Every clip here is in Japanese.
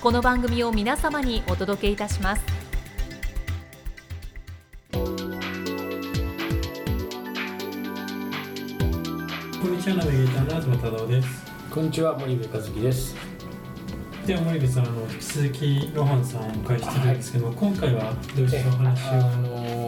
この番組を皆様にお届けいたします。こんにちはナビゲーターの東忠夫です。こんにちは森部和樹です。では森部さんあの引き続きロハンさんをお迎えしてるんですけども、今回はどういったお話あを？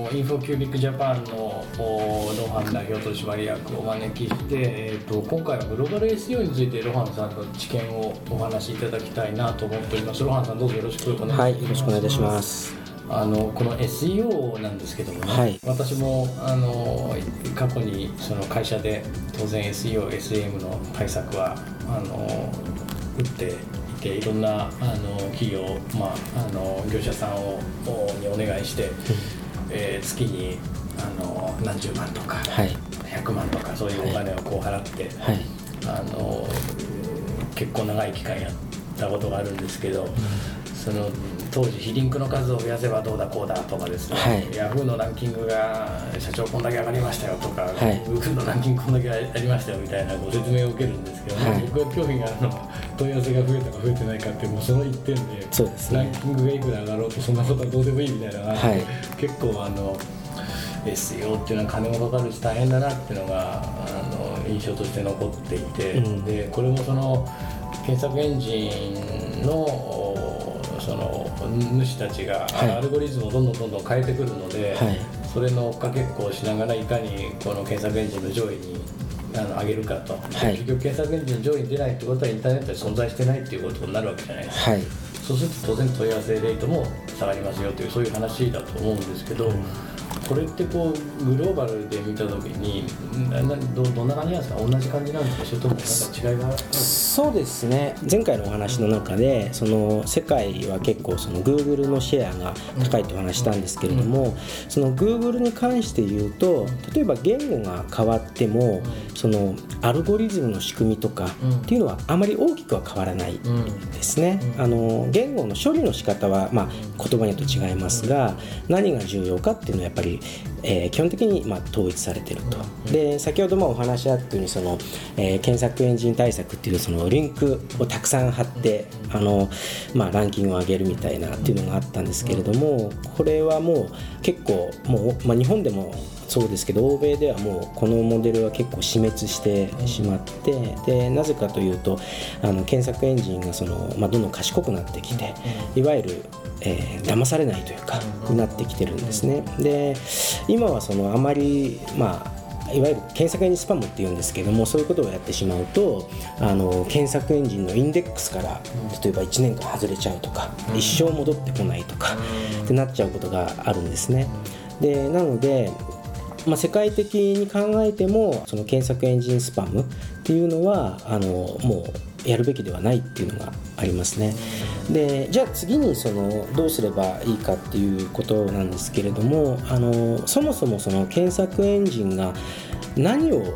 のインフォキュービックジャパンのおロハン代表取締役をお招きして、えー、と今回はグローバル SEO についてロハンさんの知見をお話しいただきたいなと思っております。ロハンさんどうぞよろしくお願いします。はい、よろしくお願いします。あのこの SEO なんですけどもね、はい私もあの過去にその会社で当然 SEO、SM の対策はあの打っていていろんなあの企業、まあ、あの業者さんををにお願いして、えー月にあの何十万とか、はい、100万とかそういうお金をこう払って、はい、あの結構長い期間やったことがあるんですけど、その当時非リンクの数を増やせばどうだこうだとかですね、はい。ヤフーのランキングが社長こんだけ上がりましたよとか、い。Google のランキングこんだけありましたよみたいなご説明を受けるんですけど、はい。僕が興味があるのは問い合わせが増えたか増えてないかってもうその一点でそうですね。ランキングがいくら上がろうとそんなことはどうでもいいみたいなのがあって、はい。結構あの SEO っていうのは金もかかるし大変だなっていうのがあの印象として残っていて、うん。でこれもその検索エンジンのおその主たちが、はい。アルゴリズムをどんどんどんどん変えてくるので、はい。それの追っかけっこをしながらいかにこの検索エンジンの上位にあの上げるかと、はい。結局検索エンジンの上位に出ないってことはインターネットに存在してないっていうことになるわけじゃないですか。はい、そうすると当然問い合わせレートも下がりますよというそういう話だと思うんですけど、これってこうグローバルで見た時にどどんな感じなんですか？同じ感じなんですか？それともなんか違いがそうですね。前回のお話の中で、その世界は結構その Google のシェアが高いとお話ししたんですけれども、その Google に関して言うと、例えば言語が変わっても、そのアルゴリズムの仕組みとかうん。っていうのはあまり大きくは変わらない。うん。ですね、うん。あの言語の処理の仕方は、まあ、言葉によって違いますが何が重要かっていうのはやっぱり、えー基本的に、まあ、統一されてると、うん。で先ほどもお話あったようにその、えー検索エンジン対策っていうそのリンクをたくさん貼ってあの、まあ、ランキングを上げるみたいなっていうのがあったんですけれどもこれはもう結構もう、まあ、日本でもそうですけど欧米ではもうこのモデルは結構死滅してしまってでなぜかというとあの検索エンジンがその、まあ、どんどん賢くなってきていわゆる、えー騙されないというかになってきてるんですね。で今はそのあまりまあいわゆる検索エンジンスパムっていうんですけどもそういうことをやってしまうとあの検索エンジンのインデックスから例えば1年間外れちゃうとか、一生戻ってこないとか、ってなっちゃうことがあるんですね。でなのでまあ、世界的に考えてもその検索エンジンスパムっていうのはあのもうやるべきではないっていうのがありますね。でじゃあ次にそのどうすればいいかっていうことなんですけれどもあのそもそもその検索エンジンが何を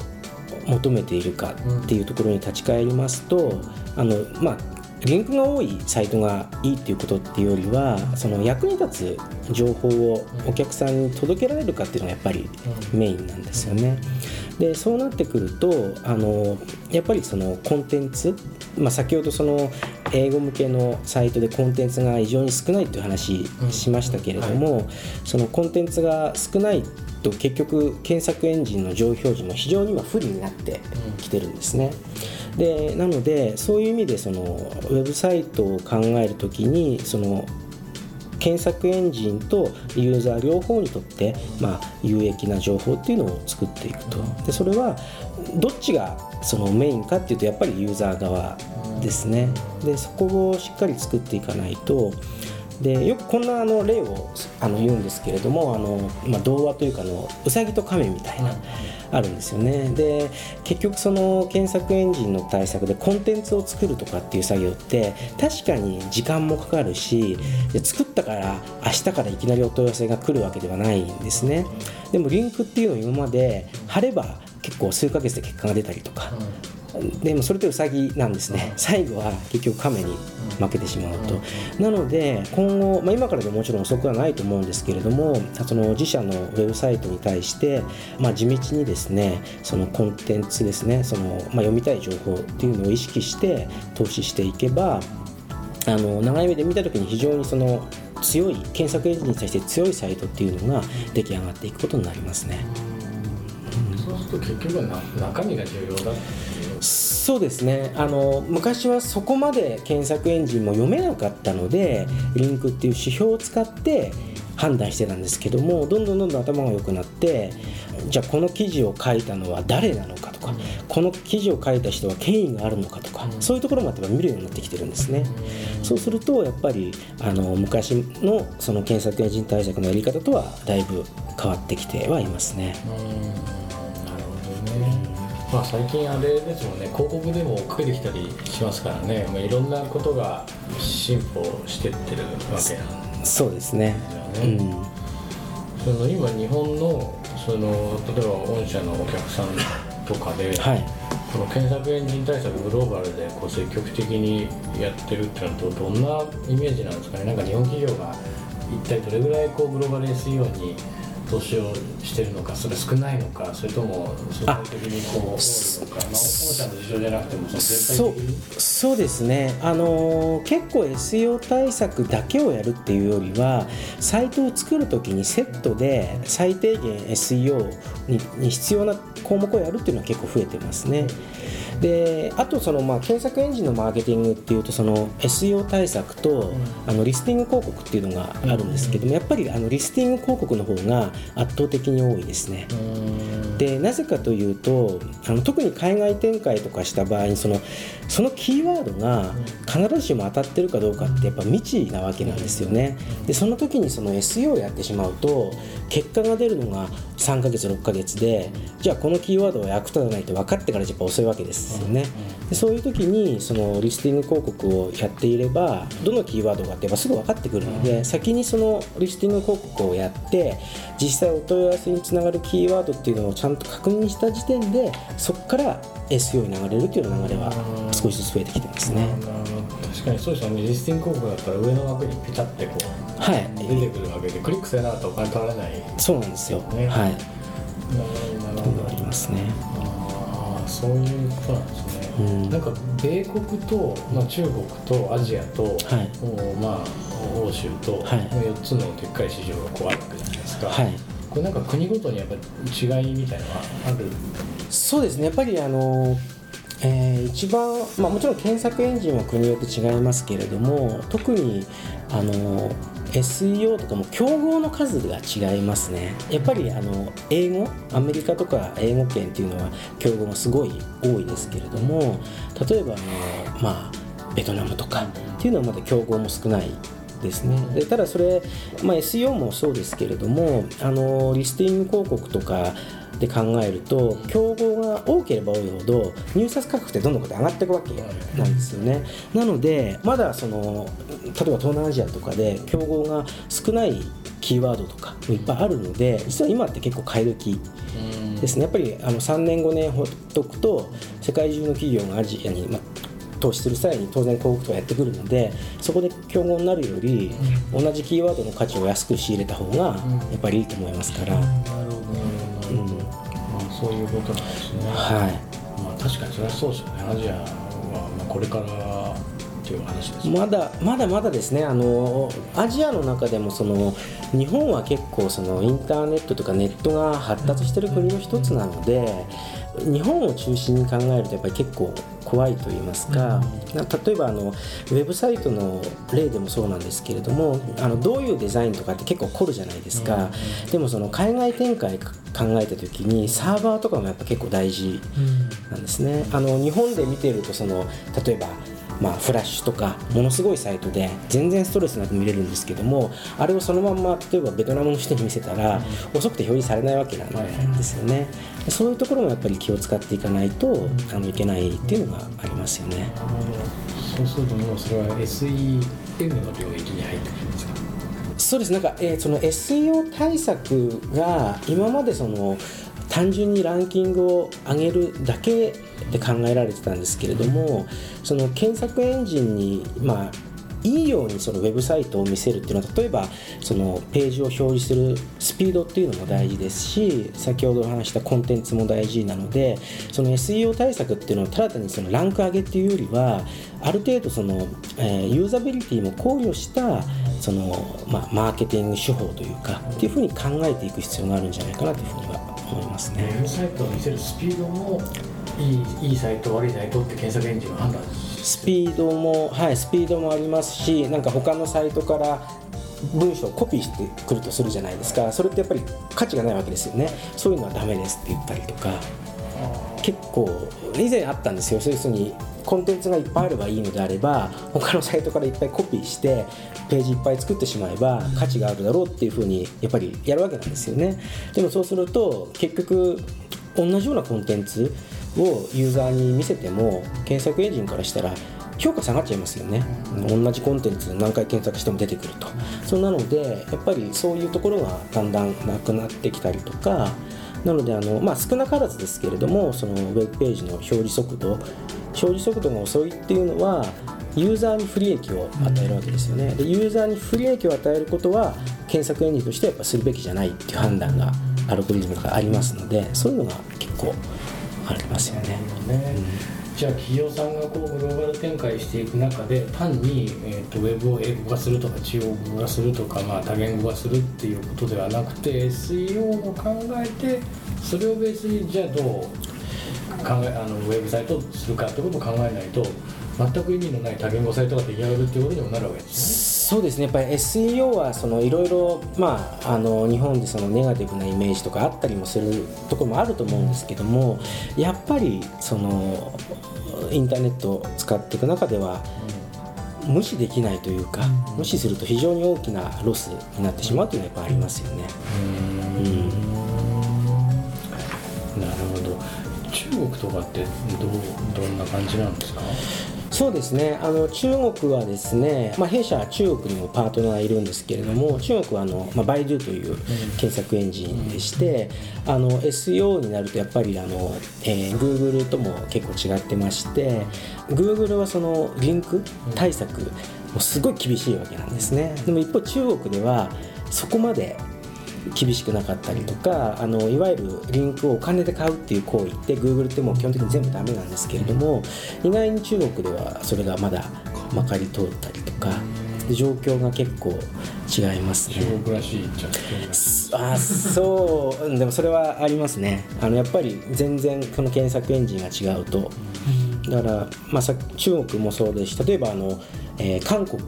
求めているかっていうところに立ち返りますとあのまあリンクが多いサイトがいいっていうことっていうよりはその役に立つ情報をお客さんに届けられるかっていうのがやっぱりメインなんですよね。でそうなってくるとあのやっぱりそのコンテンツ、まあ、先ほどその英語向けのサイトでコンテンツが異常に少ないっていう話しましたけれども、そのコンテンツが少ないと結局検索エンジンの上位表示も非常に今不利になってきてるんですね。でなのでそういう意味でそのウェブサイトを考えるときにその検検索エンジンとユーザー両方にとって、まあ、有益な情報っていうのを作っていくと。でそれはどっちがそのメインかっていうとやっぱりユーザー側ですね。でそこをしっかり作っていかないと。でよくこんなあの例をあの言うんですけれどもあの、まあ、童話というかのうさぎと亀みたいな、あるんですよね。で結局その検索エンジンの対策でコンテンツを作るとかっていう作業って確かに時間もかかるしで作ったから明日からいきなりお問い合わせが来るわけではないんですね。でもリンクっていうのを今まで貼れば結構数ヶ月で結果が出たりとか、でもそれってウサギなんですね。最後は結局亀に負けてしまうと、なので今後、まあ、今からでももちろん遅くはないと思うんですけれどもその自社のウェブサイトに対して、まあ、地道にですねそのコンテンツですねその、まあ、読みたい情報っていうのを意識して投資していけばあの長い目で見た時に非常にその強い検索エンジンに対して強いサイトっていうのが出来上がっていくことになりますね。と結局は中身が重要だそうですねあの昔はそこまで検索エンジンも読めなかったのでリンクっていう指標を使って判断してたんですけどもどんどんどんどん頭が良くなってじゃあこの記事を書いたのは誰なのかとか、この記事を書いた人は権威があるのかとか、そういうところまで見るようになってきてるんですね。そうするとやっぱりあの昔のその検索エンジン対策のやり方とはだいぶ変わってきてはいますね。まあ、最近あれですもんね。広告でも追っかけてきたりしますからね、まあ、いろんなことが進歩してってるわけなんで。すそうですね。うん、その今日本のその例えば御社のお客さんとかで、はい、この検索エンジン対策グローバルでこう積極的にやってるっていうのとどんなイメージなんですかね。なんか日本企業が一体どれぐらいこうグローバル SEO に投資をしてるのかそれ少ないのかそれとも相対的にこう多いのかまあ御社の事情じゃなくてもその全体的にそうですねあの結構 SEO 対策だけをやるっていうよりはサイトを作る時にセットで最低限 SEO にに必要な項目をやるっていうのは結構増えてますね。であとそのまあ検索エンジンのマーケティングっていうとその SEO 対策とあのリスティング広告っていうのがあるんですけどもやっぱりあのリスティング広告の方が圧倒的に多いですね。でなぜかというとあの特に海外展開とかした場合にそのそのキーワードが必ずしも当たってるかどうかってやっぱ未知なわけなんですよね。でその時にその SEO をやってしまうと結果が出るのが3ヶ月6ヶ月でじゃあこのキーワードは役立たないと分かってからやっぱ遅いわけですよね。でそういう時にそのリスティング広告をやっていればどのキーワードがってすぐ分かってくるので先にそのリスティング広告をやって実際お問い合わせにつながるキーワードっていうのをちゃんと確認した時点でそこから SEO に流れるっていう流れは少しずつ増えてきてますね。確かにそうですよねリスティング広告だったら上の枠にピタってこう、はい、出てくるわけでクリックせなかったらお金取られない、そうなんですよ、ね、はい。なるほど。ありますね。ああそういうことなんですね、うん、なんか米国と、まあ、中国とアジアと、はい、まあ欧州と、はい、4つのでっかい市場がこうあるわけじゃないですか、はい、これなんか国ごとにやっぱり違いみたいなのはある？そうですね。やっぱりあのえー、一番、まあ、もちろん検索エンジンは国によって違いますけれども特にあの SEO とかも競合の数が違いますね。やっぱりあの英語アメリカとか英語圏っていうのは競合がすごい多いですけれども例えばあの、まあ、ベトナムとかっていうのはまだ競合も少ないですね。でただそれ、まあ、SEO もそうですけれどもあのリスティング広告とかで考えると競合が多ければ多いほど入札価格ってどんどん上がっていくわけなんですよね。なのでまだその例えば東南アジアとかで競合が少ないキーワードとかもいっぱいあるので実は今って結構買い時ですね。やっぱりあの3年5年ほっとくと世界中の企業がアジアに、ま投資する際に当然広告とかやってくるのでそこで競合になるより同じキーワードの価値を安く仕入れた方がやっぱりいいと思いますから。そういうことなんですね。はい。まあ確かにそれはそうですよね。アジアはまあこれからっていう話です、まだまだまだですね。あのアジアの中でもその日本は結構そのインターネットとかネットが発達してる国の一つなので。日本を中心に考えるとやっぱり結構怖いと言いますか、例えばあのウェブサイトの例でもそうなんですけれどもあのどういうデザインとかって結構凝るじゃないですか、でもその海外展開考えた時にサーバーとかもやっぱ結構大事なんですね。あの日本で見てるとその例えばまあ、フラッシュとかものすごいサイトで全然ストレスなく見れるんですけどもあれをそのまんま例えばベトナムの人に見せたら遅くて表示されないわけなんですよね。そういうところもやっぱり気を使っていかないとあのいけないっていうのがありますよね。そうするともうそれは SEM の領域に入ってくるんですか？そうです。なんか、えー、その SEO 対策が今までその単純にランキングを上げるだけで考えられてたんですけれどもその検索エンジンにまあいいようにそのウェブサイトを見せるっていうのは例えばそのページを表示するスピードっていうのも大事ですし先ほど話したコンテンツも大事なのでその SEO 対策っていうのはただ単にそのランク上げっていうよりはある程度その、え、ユーザビリティも考慮したその、まあ、マーケティング手法というかっていうふうに考えていく必要があるんじゃないかなというふうには思いますね。ウェブサイトを見せるスピードもいいいいサイト悪いサイトって検索エンジンは判断スピードもはいスピードもありますしなんか他のサイトから文章をコピーしてくるとするじゃないですか。それってやっぱり価値がないわけですよね。そういうのはダメですって言ったりとか結構以前あったんですよ。そういうふうにコンテンツがいっぱいあればいいのであれば他のサイトからいっぱいコピーしてページいっぱい作ってしまえば価値があるだろうっていうふうにやっぱりやるわけなんですよね。でもそうすると結局同じようなコンテンツをユーザーに見せても検索エンジンからしたら評価下がっちゃいますよね、同じコンテンツ何回検索しても出てくると、そうなのでやっぱりそういうところがだんだんなくなってきたりとかなのであの、まあ、少なからずですけれどもそのウェブページの表示速度表示速度が遅いっていうのはユーザーに不利益を与えるわけですよね。でユーザーに不利益を与えることは検索エンジンとしてやっぱするべきじゃないっていう判断がアルゴリズムがありますのでそういうのが結構ありますよね。ね。うん、じゃあ企業さんがこうグローバル展開していく中で単に、えーと、ウェブを英語化するとか中国語化するとか、まあ、多言語化するっていうことではなくて SEO を考えてそれをベースにじゃあどう考えあのウェブサイトをするかってことを考えないと全く意味のない多言語サイトが出来上がるっていうことにもなるわけですね。そうですね。やっぱり SEO はいろいろ日本でそのネガティブなイメージとかあったりもするところもあると思うんですけどもやっぱりそのインターネットを使っていく中では無視できないというか、無視すると非常に大きなロスになってしまうというのはやっぱありますよね。うん。なるほど。中国とかってどうどんな感じなんですか？そうですね。あの中国はですね、まあ、弊社は中国にもパートナーいるんですけれども中国はあの、まあ、バイドゥという検索エンジンでして、あの SEO になるとやっぱりあの、えー、Google とも結構違ってまして Google はそのリンク対策もすごい厳しいわけなんですね。でも一方中国ではそこまで厳しくなかったりとかあのいわゆるリンクをお金で買うっていう行為って Google ってもう基本的に全部ダメなんですけれども意外に中国ではそれがまだまかり通ったりとか状況が結構違いますね。中国らしいあそう。でもそれはありますね。あのやっぱり全然この検索エンジンが違うとだから、まあ、さ中国もそうですし例えばあのえー、韓国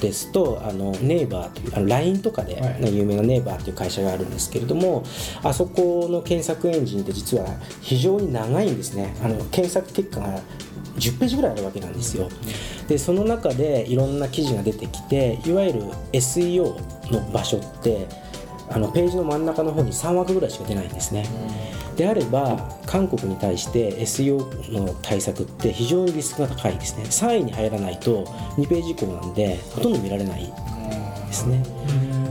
ですとあのネイバーというあの LINE とかで、はい、有名なネイバーという会社があるんですけれどもあそこの検索エンジンって実は非常に長いんですね。あの検索結果が10ページぐらいあるわけなんですよ。でその中でいろんな記事が出てきていわゆる SEO の場所ってあのページの真ん中の方に3枠ぐらいしか出ないんですね、であれば韓国に対して SEO の対策って非常にリスクが高いですね。3位に入らないと2ページ以降なんでほとんど見られないですね、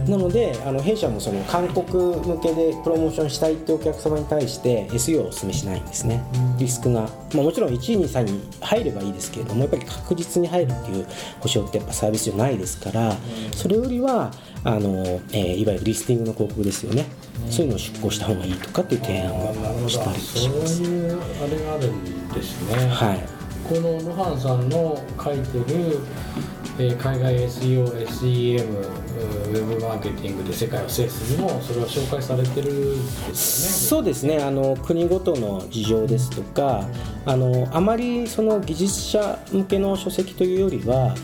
なのであの弊社もその韓国向けでプロモーションしたいってお客様に対して SEO をお勧めしないんですね、リスクが、まあ、もちろん1位2 3に入ればいいですけれどもやっぱり確実に入るっていう保証ってやっぱサービスじゃないですからそれよりはあの、えー、いわゆるリスティングの広告ですよね、そういうのを出稿した方がいいとかっていう提案をしたりします。そういうあれがあるんですね。はいこのルハンさんの書いてる、えー海外 SEO、SEM、ウェブマーケティングで世界を制すにもそれは紹介されてるんですよね。そうですね。あの国ごとの事情ですとかあのあまりその技術者向けの書籍というよりは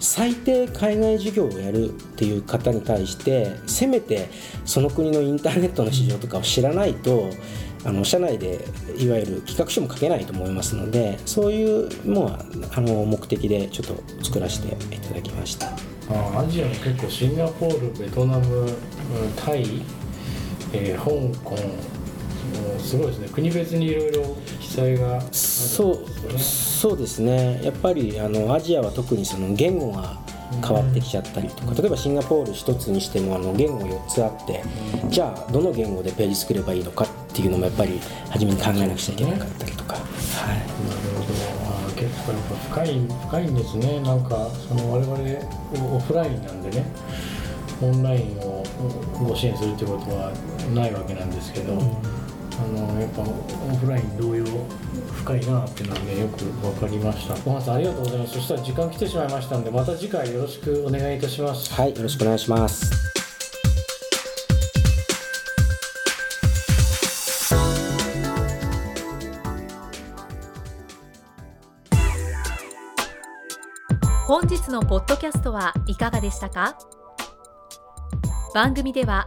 最低海外事業をやるっていう方に対してせめてその国のインターネットの市場とかを知らないとあの社内でいわゆる企画書も書けないと思いますのでそういうもうあの目的でちょっと作らせていただきました。あアジアも結構シンガポール、ベトナム、うんタイ、えー香港、うんすごいですね、国別にいろいろ記載があるんですそう。そうですねやっぱりあのアジアは特にその言語が変わってきちゃったりとか、例えばシンガポール一つにしてもあの言語4つあって、じゃあどの言語でページ作ればいいのかっていうのもやっぱり初めに考えなくちゃいけなかったりとか、はい、なるほど。結構やっぱ深い深いんですね。なんかその我々オフラインなんでね。オンラインをご支援するってことはないわけなんですけど、あのやっぱオフライン同様深いなっていうのはねよく分かりました。小原さんありがとうございます。そしたら時間来てしまいましたんでまた次回よろしくお願いいたします。はい、よろしくお願いします。本日のポッドキャストはいかがでしたか？番組では